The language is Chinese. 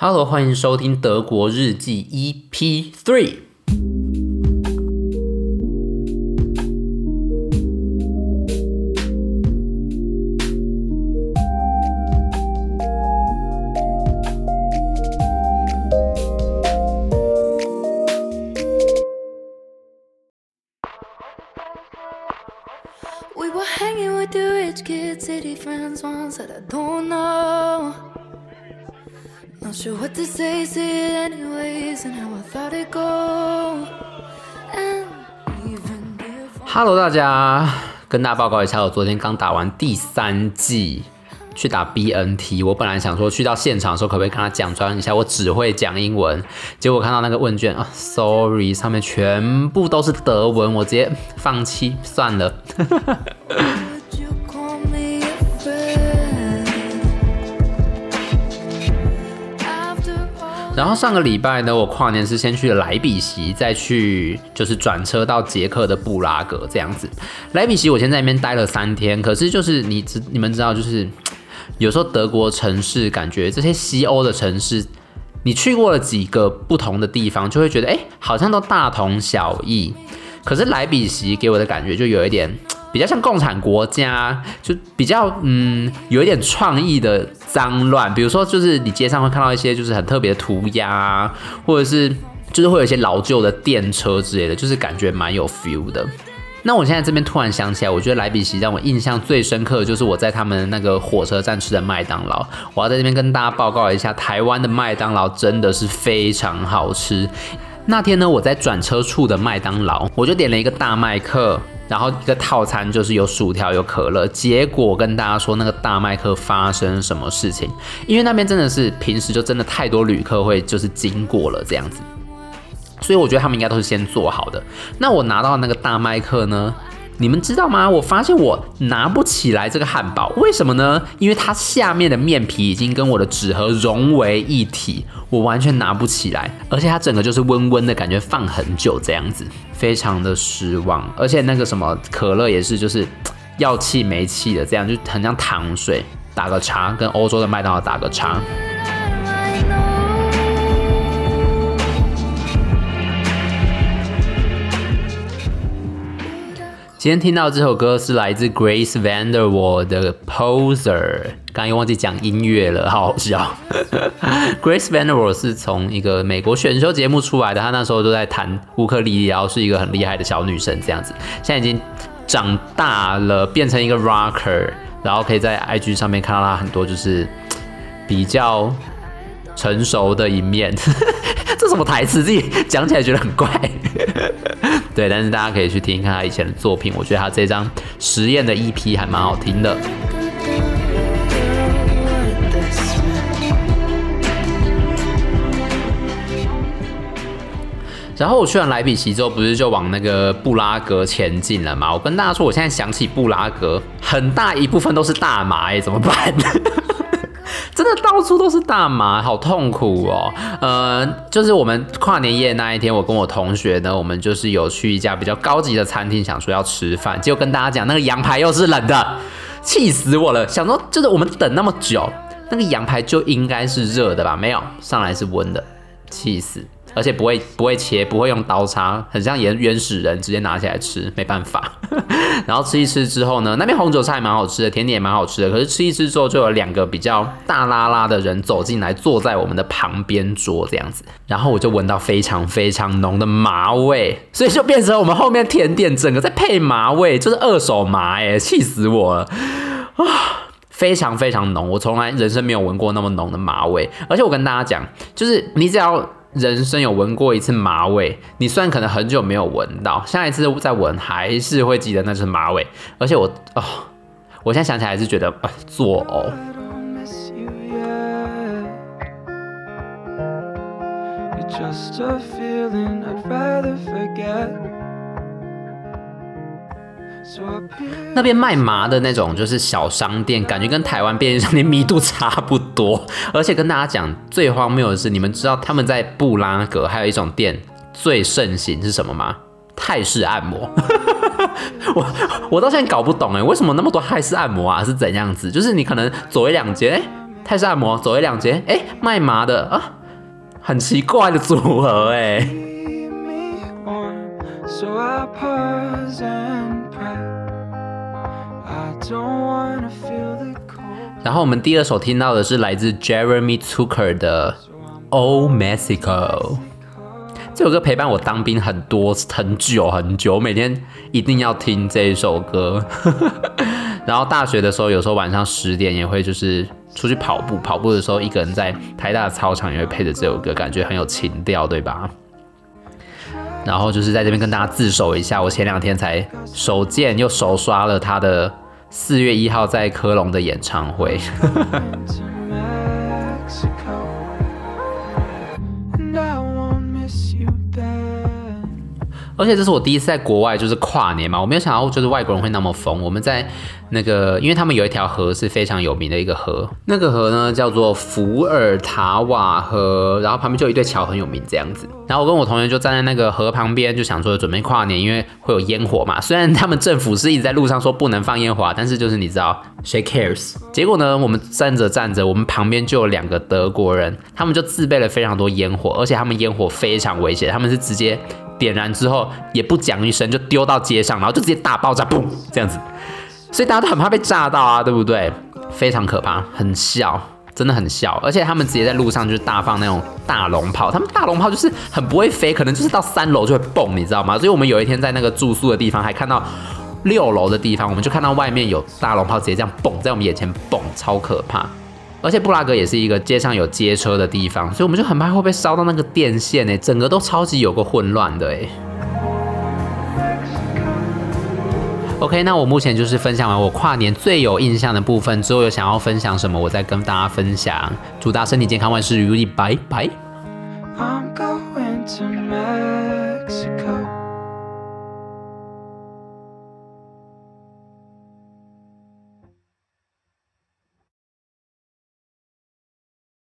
Hello，欢迎收听德国日记 EP Three。 Hello，大家，跟大家报告一下，我昨天刚打完第三季，去打 BNT。我本来想说去到现场的时候，可不可以跟他讲专一下，我只会讲英文。结果看到那个问卷啊，Sorry，上面全部都是德文，我直接放弃算了。然后上个礼拜呢，我跨年是先去莱比锡，再去就是转车到捷克的布拉格这样子。莱比锡我先在那边待了三天，可是就是你知你们知道，就是有时候德国城市感觉这些西欧的城市，你去过了几个不同的地方，就会觉得哎，好像都大同小异。可是莱比锡给我的感觉就有一点。比较像共产国家，就比较嗯，有一点创意的脏乱。比如说，就是你街上会看到一些就是很特别的涂鸦，或者是就是会有一些老旧的电车之类的，就是感觉蛮有 feel 的。那我现在这边突然想起来，我觉得莱比锡让我印象最深刻的就是我在他们那个火车站吃的麦当劳。我要在这边跟大家报告一下，台湾的麦当劳真的是非常好吃。那天呢，我在转车处的麦当劳，我就点了一个大麦克。然后一个套餐就是有薯条有可乐，结果跟大家说那个大麦克发生什么事情？因为那边真的是平时就真的太多旅客会就是经过了这样子，所以我觉得他们应该都是先做好的。那我拿到那个大麦克呢？你们知道吗？我发现我拿不起来这个汉堡，为什么呢？因为它下面的面皮已经跟我的纸盒融为一体，我完全拿不起来，而且它整个就是温温的感觉，放很久这样子，非常的失望。而且那个什么可乐也是，就是 要气没气的，这样就很像糖水。打个叉，跟欧洲的麦当劳打个叉。今天听到这首歌是来自 Grace VanderWaal 的 Poser，刚又忘记讲音乐了，好好笑。Grace VanderWaal 是从一个美国选秀节目出来的，她那时候都在弹乌克丽丽，然后是一个很厉害的小女生这样子。现在已经长大了，变成一个 Rocker，然后可以在 IG 上面看到她很多就是比较成熟的一面。这什么台词？自己讲起来觉得很怪。对，但是大家可以去听一看他以前的作品，我觉得他这张实验的 EP 还蛮好听的。然后我去完莱比锡之后，不是就往那个布拉格前进了吗？我跟大家说，我现在想起布拉格，很大一部分都是大麻，哎，怎么办？真的到处都是大麻，好痛苦哦。呃，就是我们跨年夜那一天，我跟我同学呢，我们就是有去一家比较高级的餐厅，想说要吃饭，结果跟大家讲那个羊排又是冷的，气死我了。想说就是我们等那么久，那个羊排就应该是热的吧？没有，上来是温的，气死。而且不会不会切，不会用刀叉，很像原原始人直接拿起来吃，没办法。然后吃一吃之后呢，那边红酒菜蛮好吃的，甜点也蛮好吃的。可是吃一吃之后，就有两个比较大拉拉的人走进来，坐在我们的旁边桌这样子。然后我就闻到非常非常浓的麻味，所以就变成我们后面甜点整个在配麻味，就是二手麻哎，气死我了啊！非常非常浓，我从来人生没有闻过那么浓的麻味。而且我跟大家讲，就是你只要。人生有闻过一次马尾，你虽然可能很久没有闻到，下一次再闻还是会记得那是马尾。而且我哦，我现在想起来还是觉得啊，作呕。那边卖麻的那种就是小商店，感觉跟台湾便利商店密度差不多。而且跟大家讲最荒谬的是，你们知道他们在布拉格还有一种店最盛行是什么吗？泰式按摩。我我到现在搞不懂哎，为什么那么多泰式按摩啊？是怎样子？就是你可能走一两间，泰式按摩走一两节，哎，卖麻的啊，很奇怪的组合哎。然后我们第二首听到的是来自 Jeremy Zucker 的 Old Mexico，这首歌陪伴我当兵很多很久很久，我每天一定要听这一首歌。然后大学的时候，有时候晚上十点也会就是出去跑步，跑步的时候一个人在台大的操场也会配着这首歌，感觉很有情调，对吧？然后就是在这边跟大家自首一下，我前两天才手贱又手刷了他的。四月一号在科隆的演唱会，而且这是我第一次在国外就是跨年嘛，我没有想到就是外国人会那么疯。我们在。那个，因为他们有一条河是非常有名的一个河，那个河呢叫做伏尔塔瓦河，然后旁边就有一对桥很有名这样子。然后我跟我同学就站在那个河旁边，就想说准备跨年，因为会有烟火嘛。虽然他们政府是一直在路上说不能放烟花，但是就是你知道谁 cares？结果呢，我们站着站着，我们旁边就有两个德国人，他们就自备了非常多烟火，而且他们烟火非常危险，他们是直接点燃之后也不讲一声就丢到街上，然后就直接大爆炸，砰这样子。所以大家都很怕被炸到啊，对不对？非常可怕，很笑，真的很笑。而且他们直接在路上就是大放那种大龙炮，他们大龙炮就是很不会飞，可能就是到三楼就会蹦，你知道吗？所以我们有一天在那个住宿的地方，还看到六楼的地方，我们就看到外面有大龙炮直接这样蹦，在我们眼前蹦，超可怕。而且布拉格也是一个街上有街车的地方，所以我们就很怕会被烧到那个电线呢，整个都超级有个混乱的。OK，那我目前就是分享完我跨年最有印象的部分，之后有想要分享什么，我再跟大家分享。祝大家身体健康，万事如意，拜拜。I'm going to Mexico